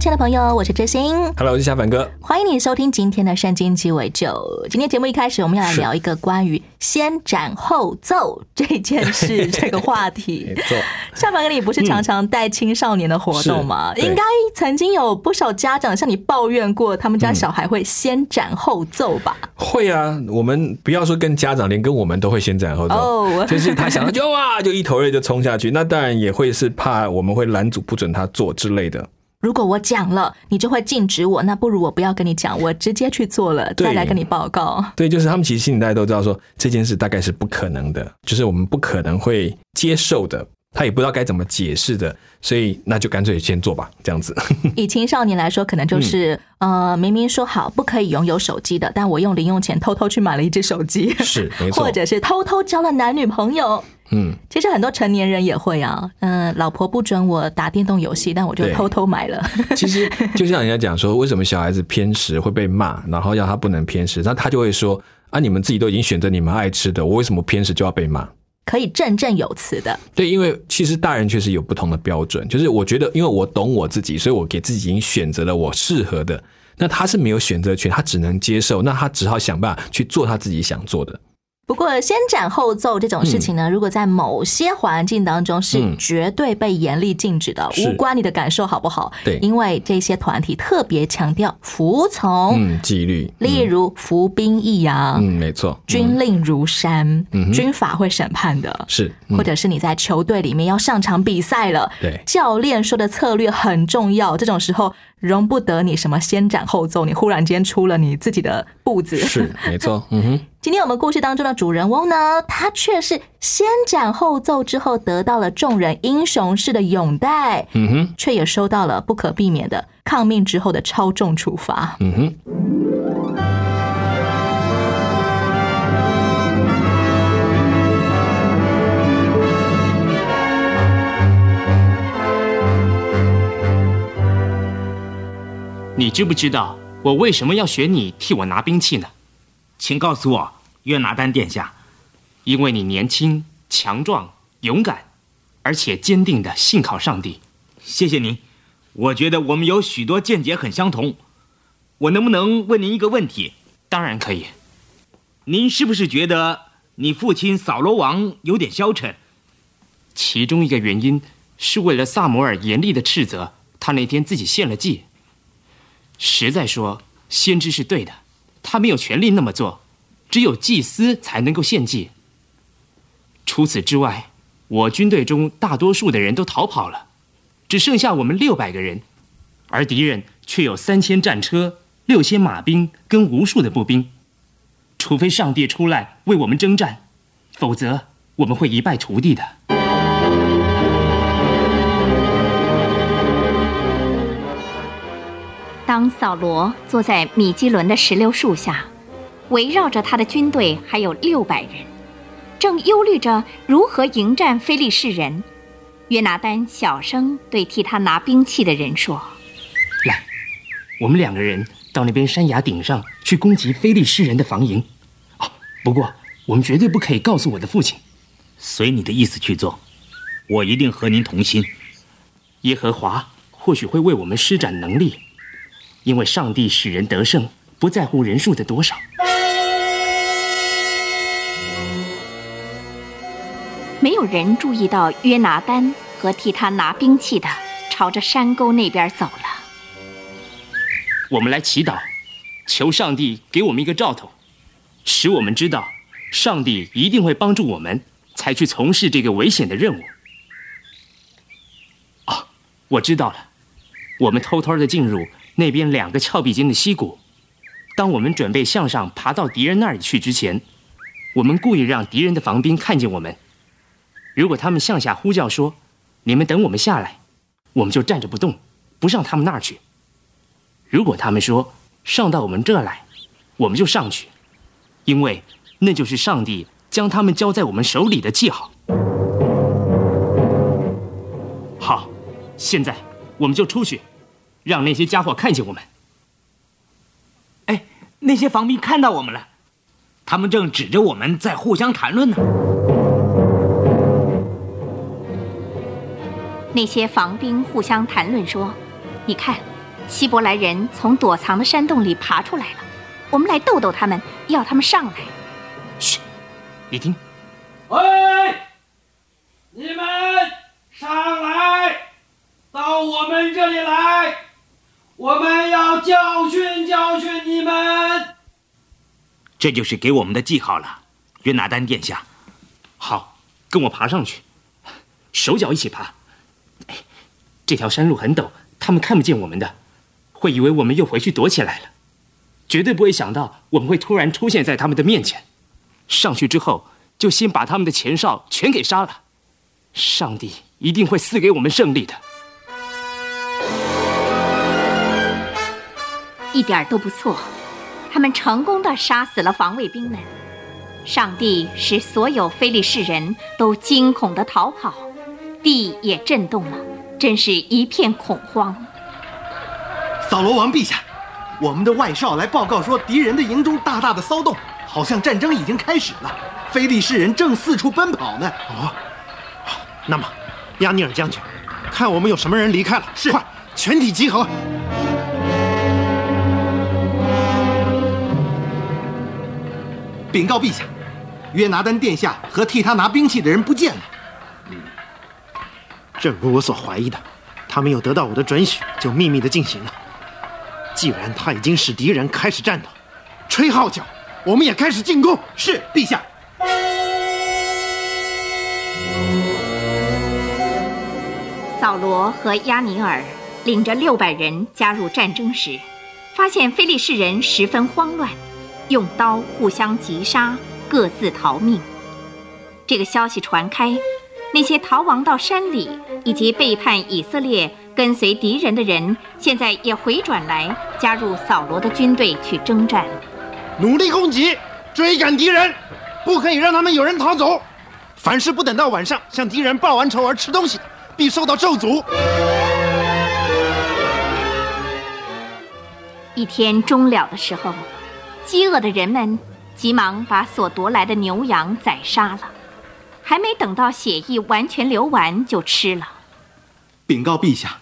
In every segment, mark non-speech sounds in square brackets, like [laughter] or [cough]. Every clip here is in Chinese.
亲爱的朋友，我是知心，Hello，我是小凡哥。欢迎你收听今天的《圣经鸡尾酒》。今天节目一开始，我们要来聊一个关于先斩后奏这件事 [laughs] 这个话题夏凡哥，你不是常常带青少年的活动吗？应该曾经有不少家长向你抱怨过，他们家小孩会先斩后奏吧？会啊。我们不要说跟家长，连跟我们都会先斩后奏。哦就是他想到就哇，就一头热就冲下去。那当然也会是怕我们会拦阻不准他做之类的。如果我讲了，你就会禁止我，那不如我不要跟你讲，我直接去做了，再来跟你报告。对，就是他们其实心里大家都知道说这件事大概是不可能的，就是我们不可能会接受的，他也不知道该怎么解释的，所以那就干脆先做吧，这样子。[laughs] 以青少年来说，可能就是、嗯呃，明明说好不可以拥有手机的，但我用零用钱偷偷去买了一只手机，是没错 [laughs] 或者是偷偷交了男女朋友。嗯，其实很多成年人也会啊，嗯、老婆不准我打电动游戏，但我就偷偷买了。[laughs] 其实就像人家讲说，为什么小孩子偏食会被骂，然后要他不能偏食，那他就会说啊，你们自己都已经选择你们爱吃的，我为什么偏食就要被骂？可以振振有词的，对，因为其实大人确实有不同的标准，就是我觉得，因为我懂我自己，所以我给自己已经选择了我适合的。那他是没有选择权，他只能接受，那他只好想办法去做他自己想做的。不过先斩后奏这种事情呢，如果在某些环境当中是嗯。绝对被严厉禁止的，是。无关你的感受好不好？对。因为这些团体特别强调服从，嗯，纪律，例如服兵役啊，嗯，没错，军令如山，嗯哼。军法会审判的。是，嗯。或者是你在球队里面要上场比赛了，对。教练说的策略很重要，这种时候容不得你什么先斩后奏，你忽然间出了你自己的步子。是没错，嗯哼，今天我们故事当中的主人翁呢，他却是先斩后奏之后得到了众人英雄式的拥戴，嗯哼，却也收到了不可避免的抗命之后的超重处罚。嗯哼。你知不知道我为什么要选你替我拿兵器呢？请告诉我，约拿丹殿下，因为你年轻、强壮、勇敢，而且坚定的信靠上帝。谢谢您。我觉得我们有许多见解很相同。我能不能问您一个问题？当然可以。您是不是觉得你父亲扫罗王有点消沉？其中一个原因是为了萨摩尔严厉的斥责，他那天自己献了祭。实在说，先知是对的，他没有权利那么做，只有祭司才能够献祭。除此之外，我军队中大多数的人都逃跑了，只剩下我们六百个人，而敌人却有三千战车、六千马兵跟无数的步兵。除非上帝出来为我们征战，否则我们会一败涂地的。当扫罗坐在米基伦的石榴树下，围绕着他的军队还有六百人，正忧虑着如何迎战非利士人。约拿丹小声对替他拿兵器的人说来，我们两个人到那边山崖顶上去攻击非利士人的防营。哦，不过我们绝对不可以告诉我的父亲。随你的意思去做，我一定和您同心。耶和华或许会为我们施展能力，因为上帝使人得胜，不在乎人数的多少。没有人注意到约拿丹和替他拿兵器的朝着山沟那边走了。我们来祈祷，求上帝给我们一个兆头，使我们知道上帝一定会帮助我们，才去从事这个危险的任务。哦，我知道了，我们偷偷的进入那边两个峭壁间的溪谷。当我们准备向上爬到敌人那里去之前，我们故意让敌人的防兵看见我们。如果他们向下呼叫说：“你们等我们下来”，我们就站着不动，不上他们那儿去。如果他们说上到我们这儿来，我们就上去，因为那就是上帝将他们交在我们手里的记号。好，现在我们就出去，让那些家伙看见我们。哎，那些防兵看到我们了，他们正指着我们在互相谈论呢。那些防兵互相谈论说：“你看，希伯来人从躲藏的山洞里爬出来了，我们来逗逗他们，要他们上来。”嘘，你听，喂，你们上来，到我们这里来，我们要教训教训你们。这就是给我们的记号了，约拿丹殿下。好，跟我爬上去，手脚一起爬。这条山路很陡，他们看不见我们的，会以为我们又回去躲起来了，绝对不会想到我们会突然出现在他们的面前。上去之后，就先把他们的前哨全给杀了，上帝一定会赐给我们胜利的。一点都不错，他们成功的杀死了防卫兵们，上帝使所有非利士人都惊恐的逃跑，地也震动了，真是一片恐慌。扫罗王陛下，我们的外哨来报告说，敌人的营中大大的骚动，好像战争已经开始了，非利士人正四处奔跑呢。哦，那么，亚尼尔将军，看我们有什么人离开了，是快全体集合。禀告陛下，约拿丹殿下和替他拿兵器的人不见了。正如我所怀疑的，他没有得到我的准许，就秘密的进行了。既然他已经使敌人开始战斗，吹号角，我们也开始进攻。是，陛下。扫罗和亚尼尔领着六百人加入战争时，发现非利士人十分慌乱，用刀互相击杀，各自逃命。这个消息传开，那些逃亡到山里以及背叛以色列、跟随敌人的人，现在也回转来加入扫罗的军队去征战。努力攻击，追赶敌人，不可以让他们有人逃走。凡是不等到晚上向敌人报完仇而吃东西的，必受到咒诅。一天终了的时候，饥饿的人们急忙把所夺来的牛羊宰杀了，还没等到血液完全流完就吃了。禀告陛下，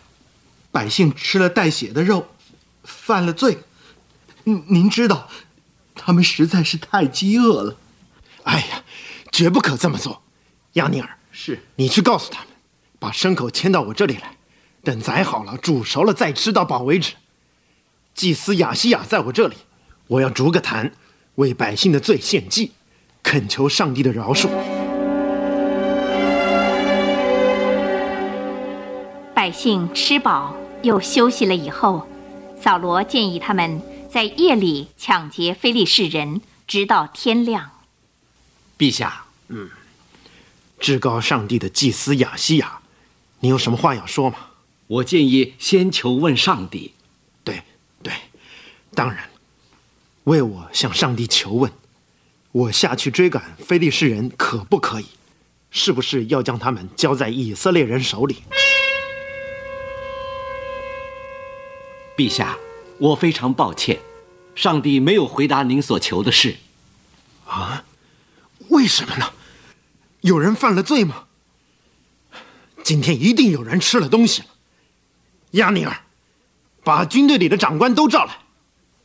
百姓吃了带血的肉，犯了罪。您您知道，他们实在是太饥饿了。哎呀，绝不可这么做。亚尼尔，是你去告诉他们，把牲口牵到我这里来，等宰好了、煮熟了再吃到饱为止。祭司雅西亚在我这里，我要逐个坛，为百姓的罪献祭，恳求上帝的饶恕。百姓吃饱又休息了以后，扫罗建议他们在夜里抢劫非利士人，直到天亮。陛下，嗯至高上帝的祭司亚西亚，你有什么话要说吗？我建议先求问上帝。对，对，当然，为我向上帝求问，我下去追赶非利士人可不可以？是不是要将他们交在以色列人手里？陛下，我非常抱歉，上帝没有回答您所求的事。啊？为什么呢？有人犯了罪吗？今天一定有人吃了东西了。亚尼尔，把军队里的长官都召来，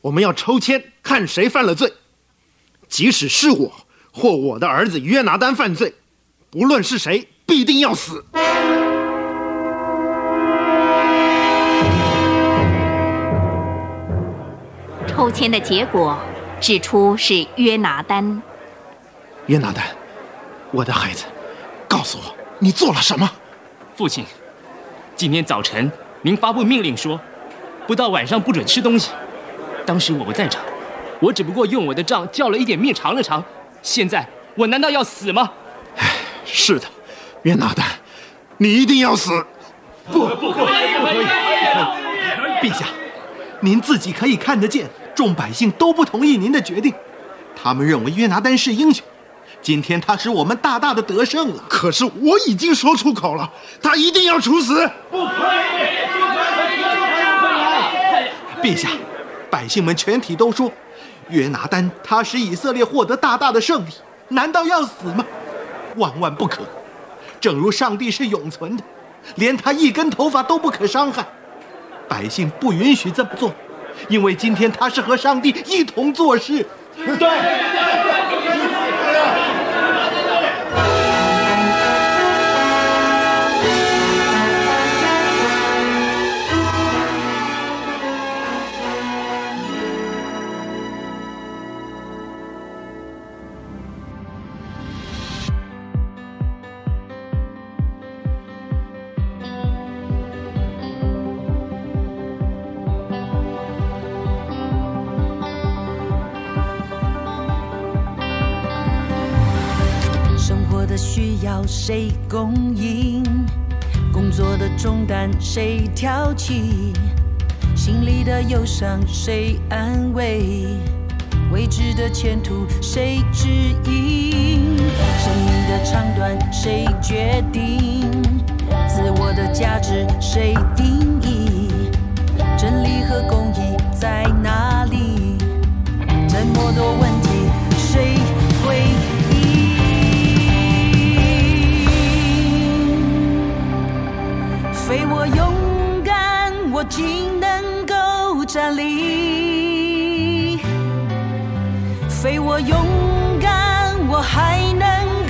我们要抽签看谁犯了罪。即使是我或我的儿子约拿丹犯罪，不论是谁，必定要死。抽签的结果指出是约拿丹。约拿丹，我的孩子，告诉我你做了什么？父亲，今天早晨您发布命令说，不到晚上不准吃东西。当时我不在场，我只不过用我的杖叫了一点面尝了尝。现在我难道要死吗？是的，约拿丹，你一定要死！不，不可以，不可以！陛下，您自己可以看得见，众百姓都不同意您的决定，他们认为约拿丹是英雄。今天他使我们大大的得胜了。可是我已经说出口了，他一定要处死。不可以，不可以，不可以！陛下，百姓们全体都说，约拿丹他使以色列获得大大的胜利，难道要死吗？万万不可！正如上帝是永存的，连他一根头发都不可伤害。百姓不允许这么做，因为今天他是和上帝一同做事。对。谁供应？工作的重担谁挑起？心里的忧伤谁安慰？未知的前途谁指引？生命的长短谁决定？自我的价值谁定义？我竟能够站立；非我勇敢，我还能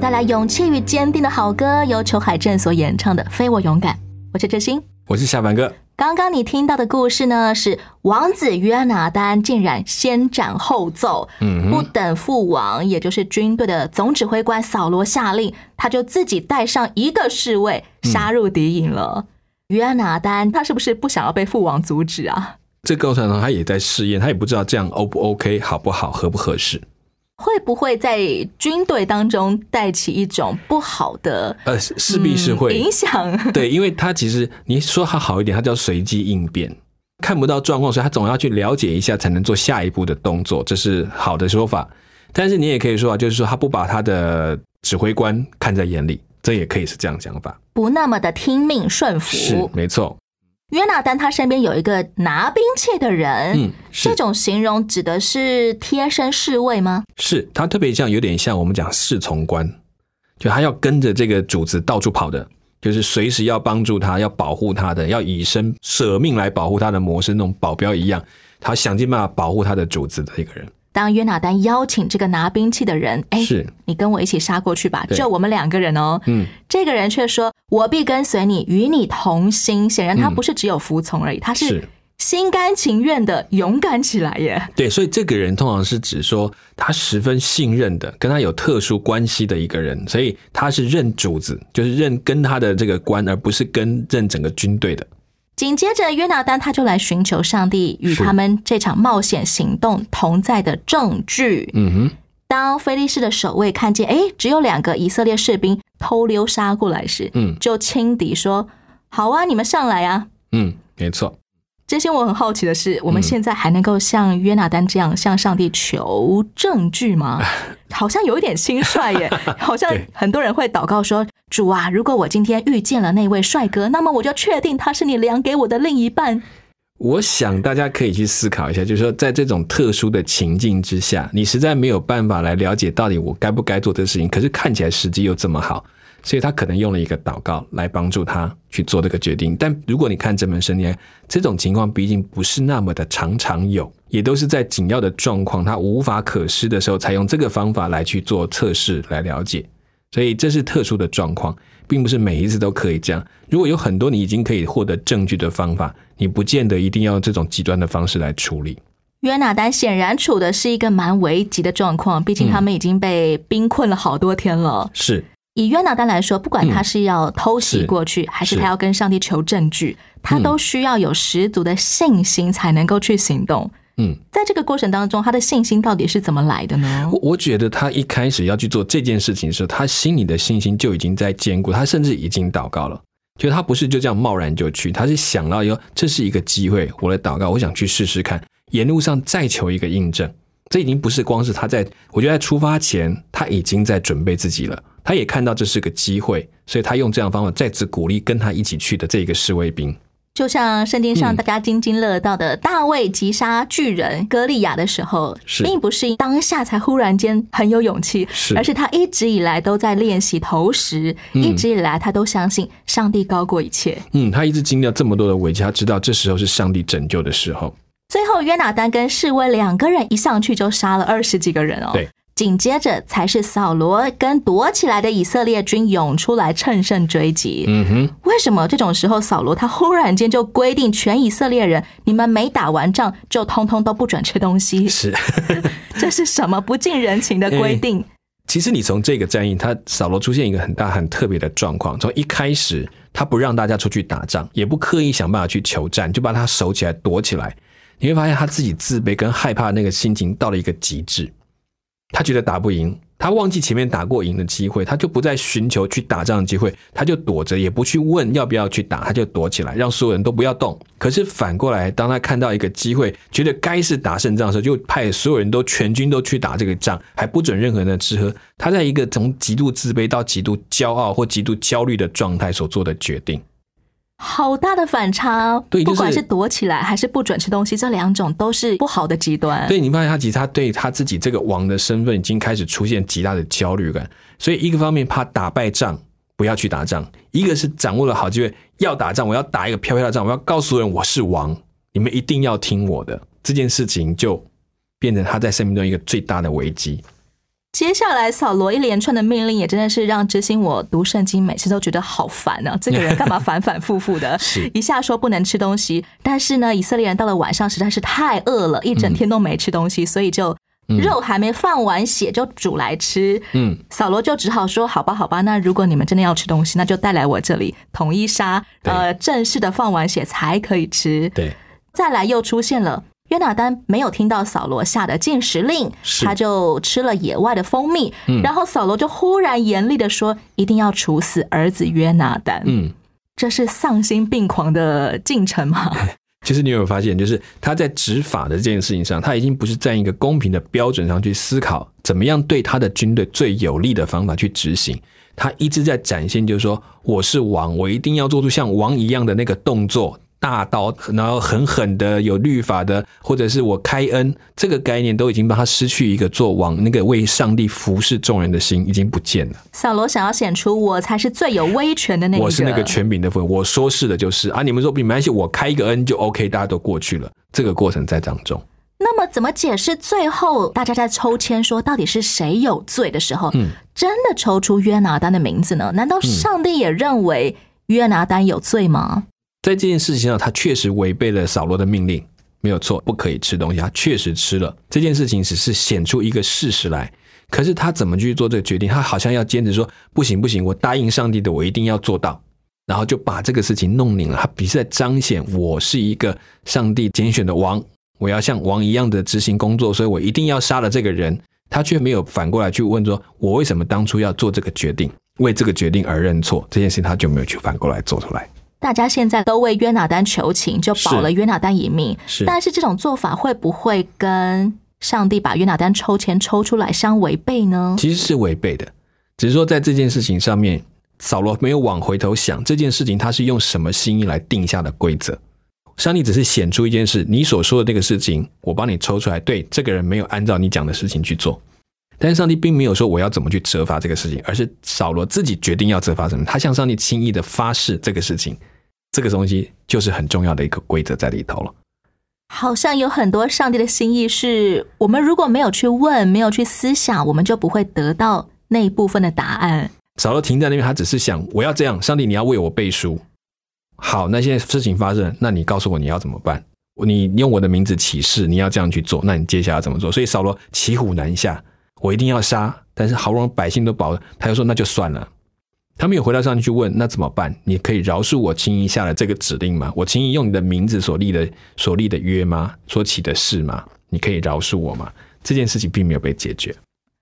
带来勇气与坚定的好歌，由裘海正所演唱的《非我勇敢》。我是志兴，我是夏凡哥。刚刚你听到的故事呢，是王子约拿丹竟然先斩后奏，嗯不等父王，也就是军队的总指挥官扫罗下令，他就自己带上一个侍卫杀入敌营了。约拿丹他是不是不想要被父王阻止啊？这个过程中他也在试验，他也不知道这样 O 不 OK，好不好，合不合适。会不会在军队当中带起一种不好的？呃，势必是会、嗯影响。[laughs] 对，因为他其实你说他好一点，他叫随机应变，看不到状况，所以他总要去了解一下，才能做下一步的动作，这是好的说法。但是你也可以说啊，就是说他不把他的指挥官看在眼里，这也可以是这样讲法。不那么的听命顺服。是，没错。约纳丹他身边有一个拿兵器的人，嗯，这种形容指的是贴身侍卫吗？是他特别像，有点像我们讲侍从官，就他要跟着这个主子到处跑的，就是随时要帮助他、要保护他的，要以身舍命来保护他的模式，那种保镖一样，他想尽办法保护他的主子的一个人。当约拿丹邀请这个拿兵器的人，哎，是你跟我一起杀过去吧，就我们两个人哦。嗯，这个人却说：“我必跟随你，与你同心。”显然他不是只有服从而已，他是心甘情愿的勇敢起来耶。对，所以这个人通常是指说他十分信任的，跟他有特殊关系的一个人，所以他是认主子，就是认跟他的这个官，而不是跟认整个军队的。紧接着，约拿丹他就来寻求上帝与他们这场冒险行动同在的证据。嗯哼，当菲利士的守卫看见，哎，只有两个以色列士兵偷溜杀过来时，嗯，就轻敌说：“好啊，你们上来啊！”嗯，没错。这些我很好奇的是，我们现在还能够像约拿丹这样向上帝求证据吗？[laughs] 好像有一点轻率耶，[laughs] 好像很多人会祷告说：“主啊，如果我今天遇见了那位帅哥，那么我就确定他是你量给我的另一半。”我想大家可以去思考一下，就是说，在这种特殊的情境之下，你实在没有办法来了解到底我该不该做这事情，可是看起来时机又这么好，所以他可能用了一个祷告来帮助他去做这个决定。但如果你看这门圣经，这种情况毕竟不是那么的常常有，也都是在紧要的状况，他无法可施的时候，才用这个方法来去做测试来了解。所以这是特殊的状况，并不是每一次都可以这样。如果有很多你已经可以获得证据的方法，你不见得一定要用这种极端的方式来处理。约拿丹显然处的是一个蛮危急的状况，毕竟他们已经被冰困了好多天了。是以约拿丹来说，不管他是要偷袭过去，还是他要跟上帝求证据，他都需要有十足的信心才能够去行动。嗯，在这个过程当中，他的信心到底是怎么来的呢？我我觉得他一开始要去做这件事情的时候，他心里的信心就已经在坚固，他甚至已经祷告了。就他不是就这样贸然就去，他是想到哟，这是一个机会，我来祷告，我想去试试看，沿路上再求一个印证。这已经不是光是他在，我觉得在出发前他已经在准备自己了，他也看到这是个机会，所以他用这样的方法再次鼓励跟他一起去的这个侍卫兵。就像圣经上大家津津乐道的，大卫击杀巨人歌利亚的时候，并不是当下才忽然间很有勇气，而是他一直以来都在练习投石，嗯一直以来他都相信上帝高过一切。嗯，他一直经历了这么多的危机，他知道这时候是上帝拯救的时候。最后，约拿丹跟侍卫两个人一上去就杀了二十几个人哦。对。紧接着才是扫罗跟躲起来的以色列军涌出来乘胜追击。嗯哼，为什么这种时候扫罗他忽然间就规定全以色列人，你们没打完仗就通通都不准吃东西？[laughs] 是，[laughs] 这是什么不近人情的规定？欸、[laughs] 其实你从这个战役，他扫罗出现一个很大很特别的状况，从一开始他不让大家出去打仗，也不刻意想办法去求战，就把他守起来躲起来。你会发现他自己自卑跟害怕的那个心情到了一个极致。他觉得打不赢，他忘记前面打过赢的机会，他就不再寻求去打仗的机会，他就躲着，也不去问要不要去打，他就躲起来，让所有人都不要动。可是反过来，当他看到一个机会，觉得该是打胜仗的时候，就派所有人都全军都去打这个仗，还不准任何人的吃喝。他在一个从极度自卑到极度骄傲或极度焦虑的状态所做的决定。好大的反差，对，不管是躲起来还是不准吃东西，这两种都是不好的极端。对，你发现他其实他对他自己这个王的身份已经开始出现极大的焦虑感，所以一个方面怕打败仗，不要去打仗；一个是掌握了好机会要打仗，我要打一个漂漂的仗，我要告诉人我是王，你们一定要听我的。这件事情就变成他在生命中一个最大的危机。接下来，扫罗一连串的命令也真的是让知心我读圣经每次都觉得好烦啊！这个人干嘛反反复复的？[laughs] 一下说不能吃东西，但是呢，以色列人到了晚上实在是太饿了，一整天都没吃东西，所以就肉还没放完血就煮来吃。嗯，扫罗就只好说：“好吧，好吧，那如果你们真的要吃东西，那就带来我这里，统一杀，呃，正式的放完血才可以吃。”对，再来又出现了。约拿丹没有听到扫罗下的禁食令，他就吃了野外的蜂蜜。嗯，然后扫罗就忽然严厉的说：“一定要处死儿子约拿丹。”嗯，这是丧心病狂的进程吗？[laughs] 其实你有没有发现，就是他在执法的这件事情上，他已经不是在一个公平的标准上去思考，怎么样对他的军队最有利的方法去执行。他一直在展现，就是说我是王，我一定要做出像王一样的那个动作。大刀，然后狠狠的有律法的，或者是我开恩，这个概念都已经帮他失去一个做王那个为上帝服侍众人的心，已经不见了。扫罗想要显出我才是最有威权的那个，我是那个权柄的份，我说是的，就是啊。你们说没关系，我开一个恩就 OK，大家都过去了。这个过程在当中。那么怎么解释最后大家在抽签说到底是谁有罪的时候，嗯，真的抽出约拿丹的名字呢？难道上帝也认为约拿丹有罪吗？在这件事情上，他确实违背了扫罗的命令，没有错，不可以吃东西。他确实吃了。这件事情只是显出一个事实来，可是他怎么去做这个决定？他好像要坚持说：“不行，不行，我答应上帝的，我一定要做到。”然后就把这个事情弄拧了。他比是在彰显我是一个上帝拣选的王，我要像王一样的执行工作，所以我一定要杀了这个人。他却没有反过来去问说：“我为什么当初要做这个决定？为这个决定而认错？”这件事情他就没有去反过来做出来。大家现在都为约拿丹求情，就保了约拿丹一命。是，但是这种做法会不会跟上帝把约拿丹抽签抽出来相违背呢？其实是违背的，只是说在这件事情上面，扫罗没有往回头想这件事情，他是用什么心意来定下的规则。上帝只是显出一件事，你所说的这个事情，我帮你抽出来。对，这个人没有按照你讲的事情去做，但是上帝并没有说我要怎么去责罚这个事情，而是扫罗自己决定要责罚什么。他向上帝轻易的发誓这个事情。这个东西就是很重要的一个规则在里头了。好像有很多上帝的心意是我们如果没有去问，没有去思想，我们就不会得到那一部分的答案。扫罗停在那边，他只是想我要这样，上帝你要为我背书。好，那现在事情发生，那你告诉我你要怎么办？你用我的名字起誓，你要这样去做，那你接下来怎么做？所以扫罗骑虎难下，我一定要杀，但是好不容易百姓都保了，他又说那就算了。他们有回到上去去问，那怎么办？你可以饶恕我轻易下了这个指令吗？我轻易用你的名字所立的所立的约吗？所起的誓吗？你可以饶恕我吗？这件事情并没有被解决。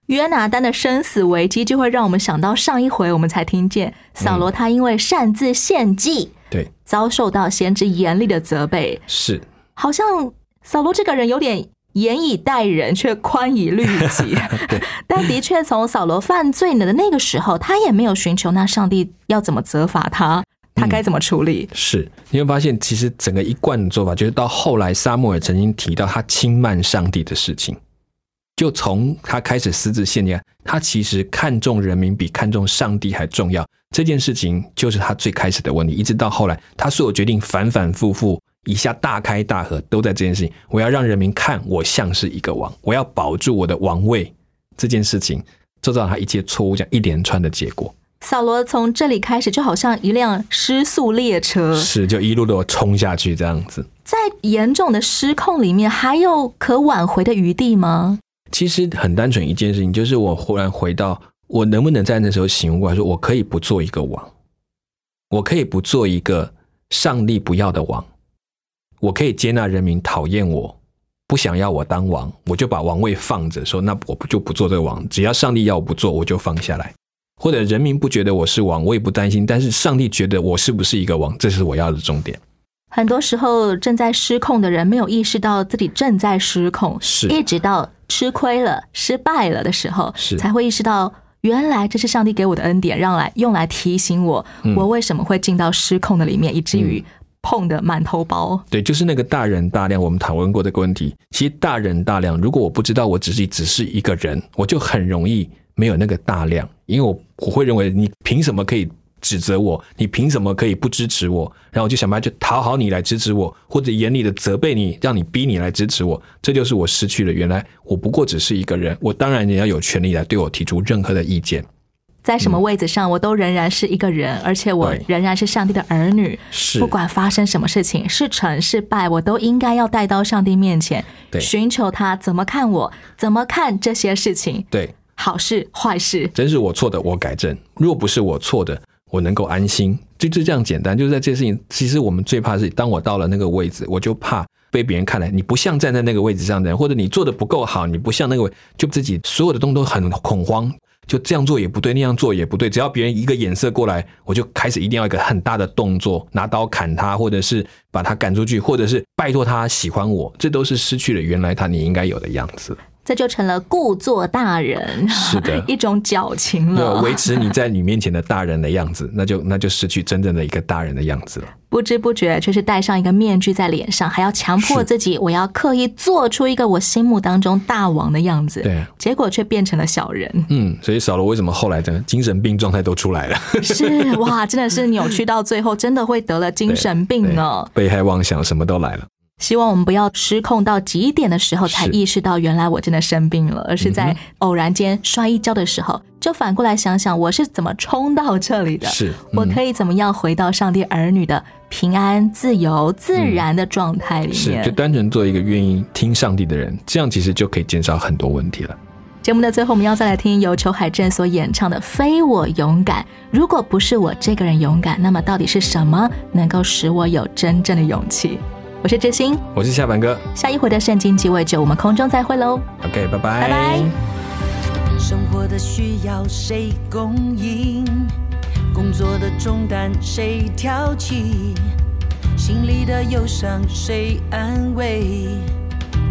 约拿丹的生死危机就会让我们想到上一回我们才听见扫罗他因为擅自献祭，对，遭受到先知严厉的责备。是，好像扫罗这个人有点。严以待人，却宽以律己。[laughs] 但的确，从扫罗犯罪的那个时候，他也没有寻求那上帝要怎么责罚他，他该怎么处理。是，你会发现，其实整个一贯的做法，就是到后来，沙漠尔曾经提到他轻慢上帝的事情，就从他开始私自献祭，他其实看重人民比看重上帝还重要。这件事情就是他最开始的问题，一直到后来，他所有决定反反复复。一下大开大合，都在这件事情。我要让人民看我像是一个王，我要保住我的王位。这件事情，就造成他一切错误这样一连串的结果。扫罗从这里开始，就好像一辆失速列车，是就一路的冲下去这样子。在严重的失控里面，还有可挽回的余地吗？其实很单纯一件事情，就是我忽然回到，我能不能在那时候醒悟过来，说我可以不做一个王，我可以不做一个上帝不要的王。我可以接纳人民讨厌我，不想要我当王，我就把王位放着，说那我不就不做这个王。只要上帝要我不做，我就放下来。或者人民不觉得我是王，我也不担心。但是上帝觉得我是不是一个王，这是我要的重点。很多时候正在失控的人没有意识到自己正在失控，是一直到吃亏了、失败了的时候，是才会意识到原来这是上帝给我的恩典，让来用来提醒我，我为什么会进到失控的里面，以至于。碰的满头包，对，就是那个大人大量。我们讨论过这个问题。其实大人大量，如果我不知道我只是只是一个人，我就很容易没有那个大量，因为我我会认为你凭什么可以指责我，你凭什么可以不支持我？然后我就想办法去讨好你来支持我，或者严厉的责备你，让你逼你来支持我。这就是我失去了原来我不过只是一个人，我当然也要有权利来对我提出任何的意见。在什么位置上，我都仍然是一个人，而且我仍然是上帝的儿女。是不管发生什么事情，是成是败，我都应该要带到上帝面前，对寻求他怎么看我，怎么看这些事情，对，好事坏事。真是我错的，我改正；若不是我错的，我能够安心。就就这样简单。就是在这些事情，其实我们最怕是，当我到了那个位置，我就怕被别人看来你不像站在那个位置上的人，或者你做的不够好，你不像那个位，就自己所有的东西都很恐慌。就这样做也不对，那样做也不对。只要别人一个眼色过来，我就开始一定要一个很大的动作，拿刀砍他，或者是把他赶出去，或者是拜托他喜欢我，这都是失去了原来他你应该有的样子。这就成了故作大人，是的 [laughs] 一种矫情对，了。维持你在你面前的大人的样子，那就那就失去真正的一个大人的样子了。不知不觉却是戴上一个面具在脸上，还要强迫自己，我要刻意做出一个我心目当中大王的样子。对，结果却变成了小人。嗯，所以少了为什么后来的精神病状态都出来了？是哇，真的是扭曲到最后，真的会得了精神病呢。被害妄想什么都来了。希望我们不要失控到极点的时候才意识到原来我真的生病了，而是在偶然间摔一跤的时候，就反过来想想我是怎么冲到这里的，是我可以怎么样回到上帝儿女的平安、自由、自然的状态里面是，面。就单纯做一个愿意听上帝的人，这样其实就可以减少很多问题了。节目的最后，我们要再来听由裘海正所演唱的《非我勇敢》。如果不是我这个人勇敢，那么到底是什么能够使我有真正的勇气？我是知心，我是下凡哥下一回的圣经鸡尾酒，我们空中再会喽。，OK，拜拜，拜拜。生活的需要谁供应？工作的重担谁挑起？心里的忧伤谁安慰？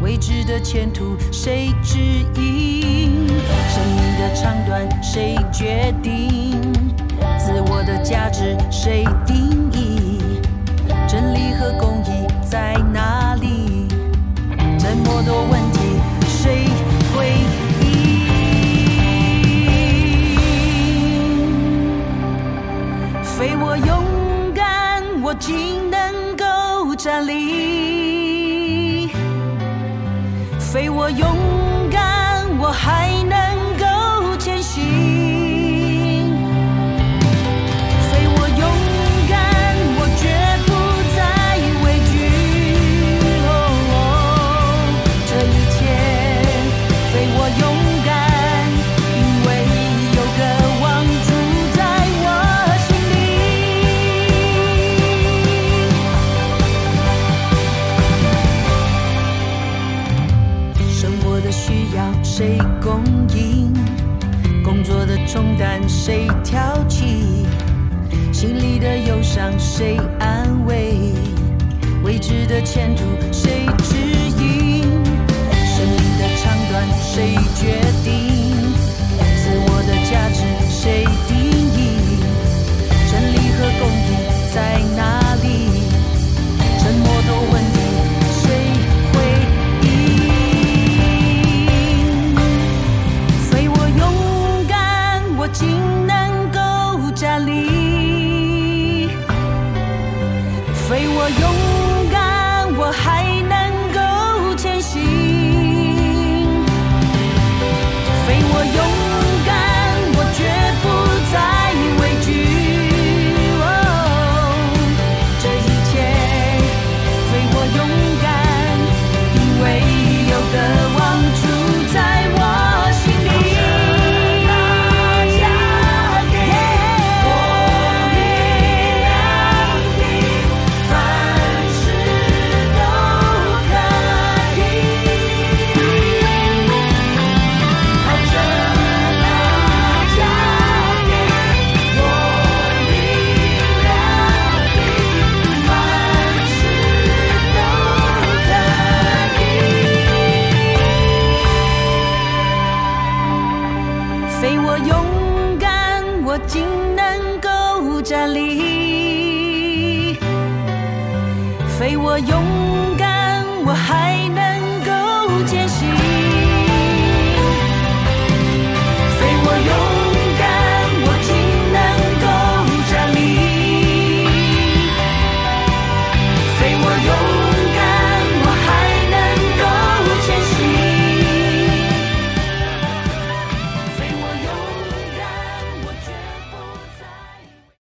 未知的前途谁指引？生命的长短谁决定？自我的价值谁定义？真理和公义在哪里？这么多问谁安慰？未知的前途谁